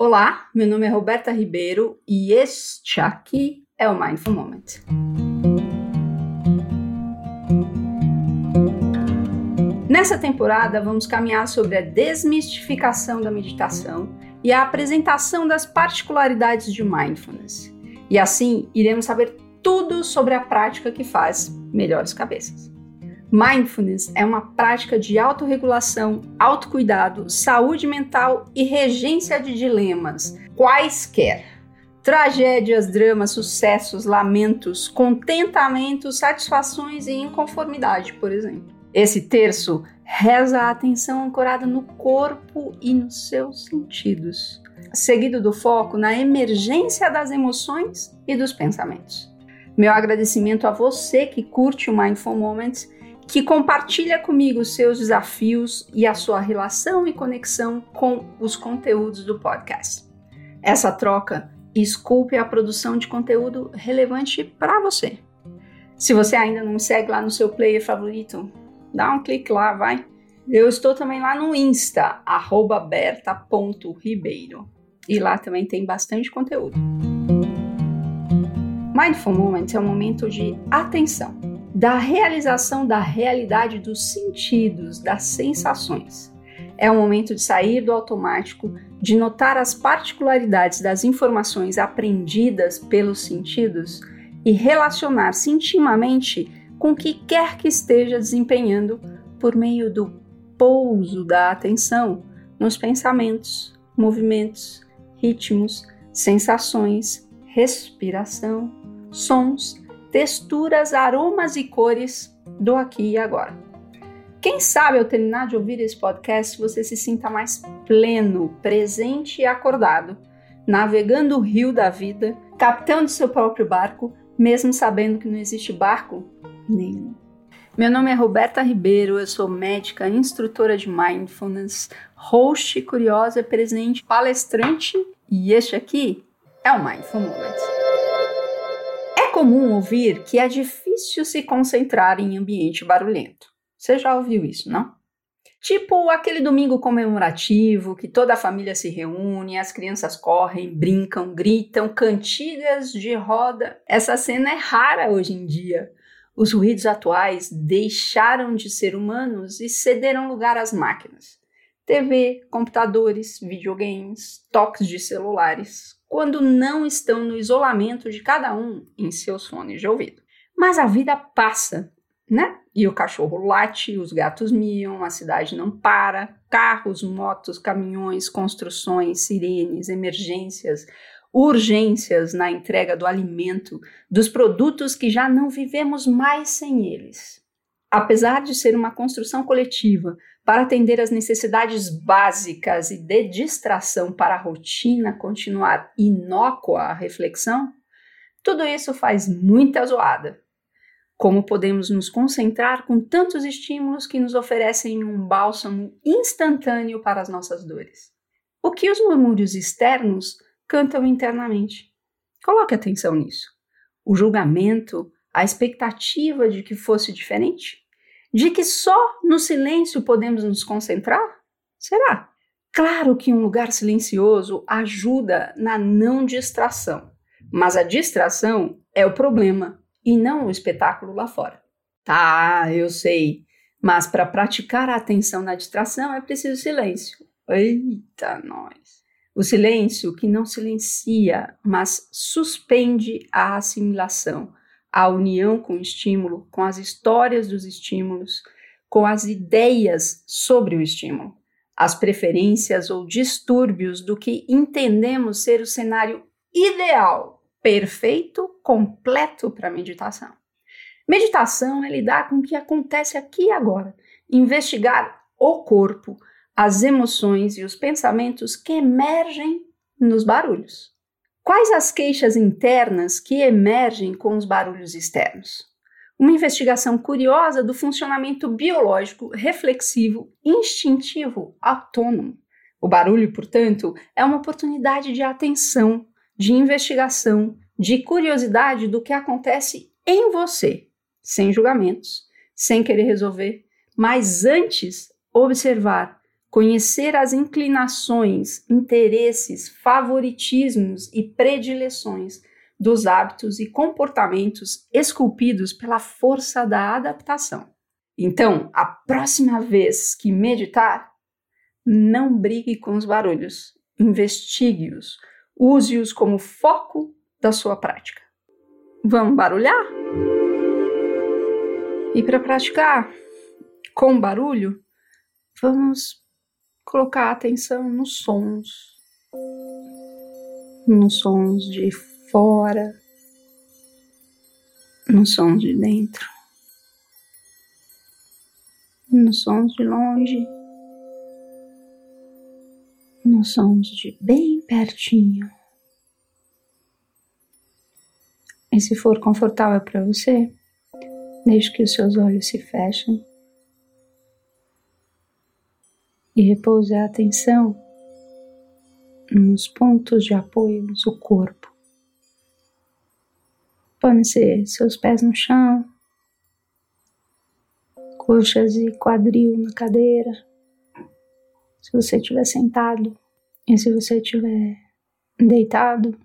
Olá, meu nome é Roberta Ribeiro e este aqui é o Mindful Moment. Nessa temporada, vamos caminhar sobre a desmistificação da meditação e a apresentação das particularidades de mindfulness. E assim, iremos saber tudo sobre a prática que faz melhores cabeças. Mindfulness é uma prática de autorregulação, autocuidado, saúde mental e regência de dilemas, quaisquer. Tragédias, dramas, sucessos, lamentos, contentamentos, satisfações e inconformidade, por exemplo. Esse terço reza a atenção ancorada no corpo e nos seus sentidos, seguido do foco na emergência das emoções e dos pensamentos. Meu agradecimento a você que curte o Mindful Moments que compartilha comigo seus desafios e a sua relação e conexão com os conteúdos do podcast. Essa troca esculpe a produção de conteúdo relevante para você. Se você ainda não me segue lá no seu player favorito, dá um clique lá, vai. Eu estou também lá no Insta, berta.ribeiro. E lá também tem bastante conteúdo. Mindful Moment é um momento de atenção da realização da realidade dos sentidos, das sensações. É o momento de sair do automático, de notar as particularidades das informações aprendidas pelos sentidos e relacionar-se intimamente com o que quer que esteja desempenhando por meio do pouso da atenção nos pensamentos, movimentos, ritmos, sensações, respiração, sons texturas, aromas e cores do aqui e agora. Quem sabe ao terminar de ouvir esse podcast você se sinta mais pleno, presente e acordado, navegando o rio da vida, capitão seu próprio barco, mesmo sabendo que não existe barco nenhum. Meu nome é Roberta Ribeiro, eu sou médica, instrutora de mindfulness, host curiosa, presente, palestrante e este aqui é o Mindful Moment comum ouvir que é difícil se concentrar em ambiente barulhento. Você já ouviu isso, não? Tipo aquele domingo comemorativo que toda a família se reúne, as crianças correm, brincam, gritam, cantigas de roda. Essa cena é rara hoje em dia. Os ruídos atuais deixaram de ser humanos e cederam lugar às máquinas. TV, computadores, videogames, toques de celulares, quando não estão no isolamento de cada um em seus fones de ouvido. Mas a vida passa, né? E o cachorro late, os gatos miam, a cidade não para, carros, motos, caminhões, construções, sirenes, emergências, urgências na entrega do alimento, dos produtos que já não vivemos mais sem eles. Apesar de ser uma construção coletiva para atender às necessidades básicas e de distração para a rotina continuar inócua à reflexão, tudo isso faz muita zoada. Como podemos nos concentrar com tantos estímulos que nos oferecem um bálsamo instantâneo para as nossas dores? O que os murmúrios externos cantam internamente? Coloque atenção nisso. O julgamento, a expectativa de que fosse diferente? De que só no silêncio podemos nos concentrar? Será? Claro que um lugar silencioso ajuda na não distração, mas a distração é o problema e não o espetáculo lá fora. Tá, eu sei, mas para praticar a atenção na distração é preciso silêncio. Eita, nós! O silêncio que não silencia, mas suspende a assimilação, a união com o estímulo, com as histórias dos estímulos, com as ideias sobre o estímulo, as preferências ou distúrbios do que entendemos ser o cenário ideal, perfeito, completo para meditação. Meditação é lidar com o que acontece aqui e agora, investigar o corpo, as emoções e os pensamentos que emergem nos barulhos. Quais as queixas internas que emergem com os barulhos externos? Uma investigação curiosa do funcionamento biológico, reflexivo, instintivo, autônomo. O barulho, portanto, é uma oportunidade de atenção, de investigação, de curiosidade do que acontece em você, sem julgamentos, sem querer resolver, mas antes observar conhecer as inclinações, interesses, favoritismos e predileções dos hábitos e comportamentos esculpidos pela força da adaptação. Então, a próxima vez que meditar, não brigue com os barulhos, investigue-os, use-os como foco da sua prática. Vamos barulhar? E para praticar com barulho, vamos colocar atenção nos sons, nos sons de fora, nos sons de dentro, nos sons de longe, nos sons de bem pertinho. E se for confortável para você, deixe que os seus olhos se fechem e repouse a atenção nos pontos de apoio do corpo. Podem ser seus pés no chão, coxas e quadril na cadeira, se você estiver sentado e se você estiver deitado,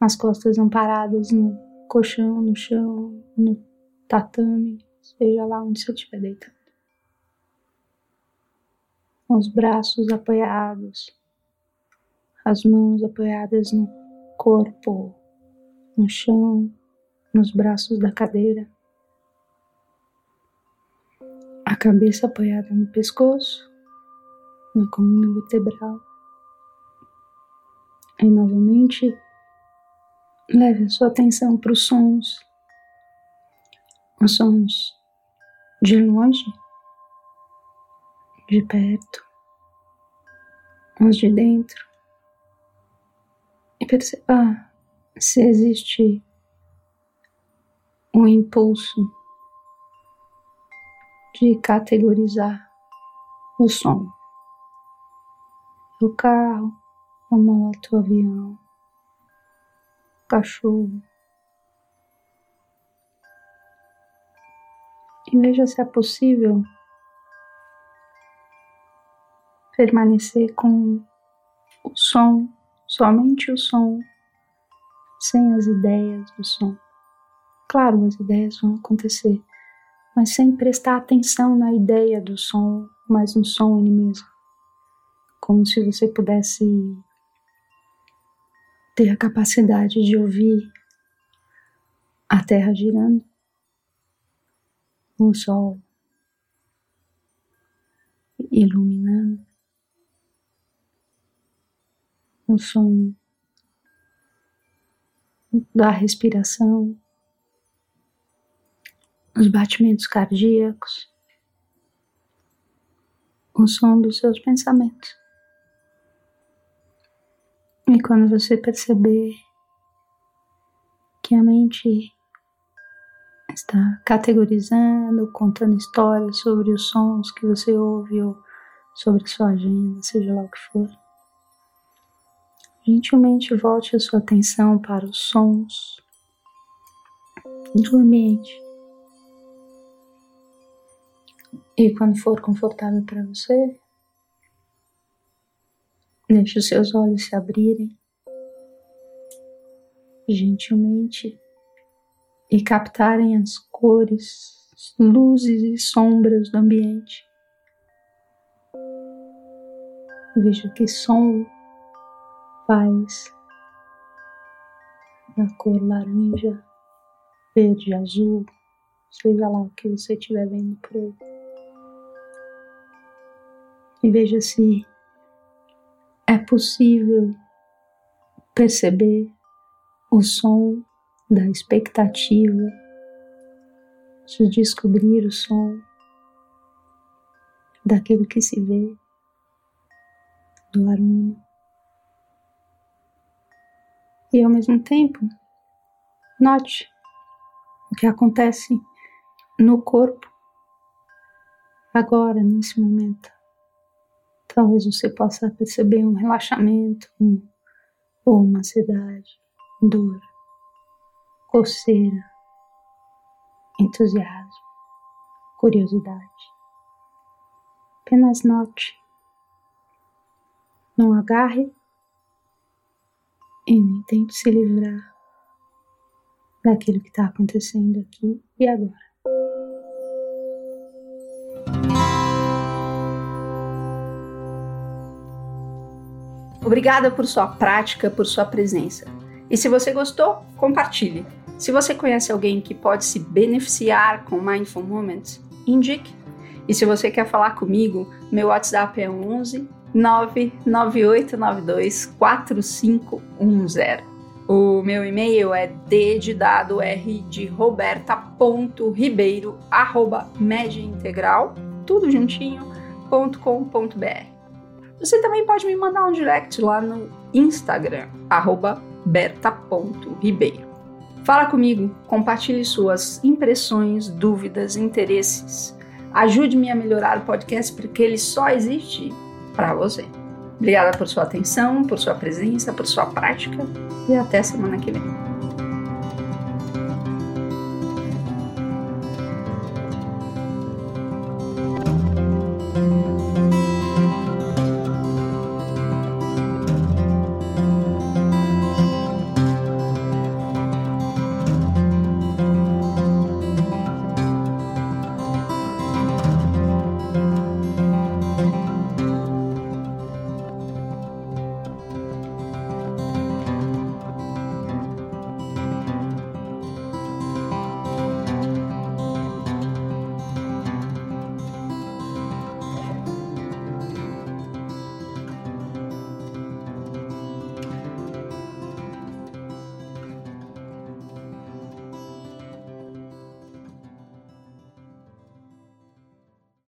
as costas amparadas no colchão, no chão, no tatame, seja lá onde você estiver deitado com os braços apoiados, as mãos apoiadas no corpo, no chão, nos braços da cadeira, a cabeça apoiada no pescoço, na coluna vertebral. E novamente, leve a sua atenção para os sons, os sons de longe de perto, uns de dentro, e perceba se existe um impulso de categorizar o som. O carro, a moto, o avião, o cachorro. E veja se é possível permanecer com o som, somente o som, sem as ideias do som. Claro, as ideias vão acontecer, mas sem prestar atenção na ideia do som, mas no som ele mesmo. Como se você pudesse ter a capacidade de ouvir a terra girando, o sol iluminando, o som da respiração, os batimentos cardíacos, o som dos seus pensamentos. E quando você perceber que a mente está categorizando, contando histórias sobre os sons que você ouve ou sobre sua agenda, seja lá o que for, gentilmente volte a sua atenção para os sons do ambiente. E quando for confortável para você, deixe os seus olhos se abrirem gentilmente e captarem as cores, luzes e sombras do ambiente. Veja que som faz da cor laranja, verde, azul, seja lá o que você estiver vendo por aí. E veja se é possível perceber o som da expectativa de descobrir o som daquilo que se vê, do aroma e ao mesmo tempo note o que acontece no corpo agora, nesse momento. Talvez você possa perceber um relaxamento um, ou uma ansiedade, dor, coceira, entusiasmo, curiosidade. Apenas note Não agarre e nem tente se livrar daquilo que está acontecendo aqui e agora. Obrigada por sua prática, por sua presença. E se você gostou, compartilhe. Se você conhece alguém que pode se beneficiar com Mindful Moments, indique. E se você quer falar comigo, meu WhatsApp é 11 99892 4510. O meu e-mail é d de dado r de roberta.ribeiro arroba mediintegral, tudo juntinho, ponto com, ponto br. Você também pode me mandar um direct lá no Instagram, arroba berta.ribeiro. Fala comigo, compartilhe suas impressões, dúvidas, interesses. Ajude-me a melhorar o podcast porque ele só existe para você. Obrigada por sua atenção, por sua presença, por sua prática e até semana que vem.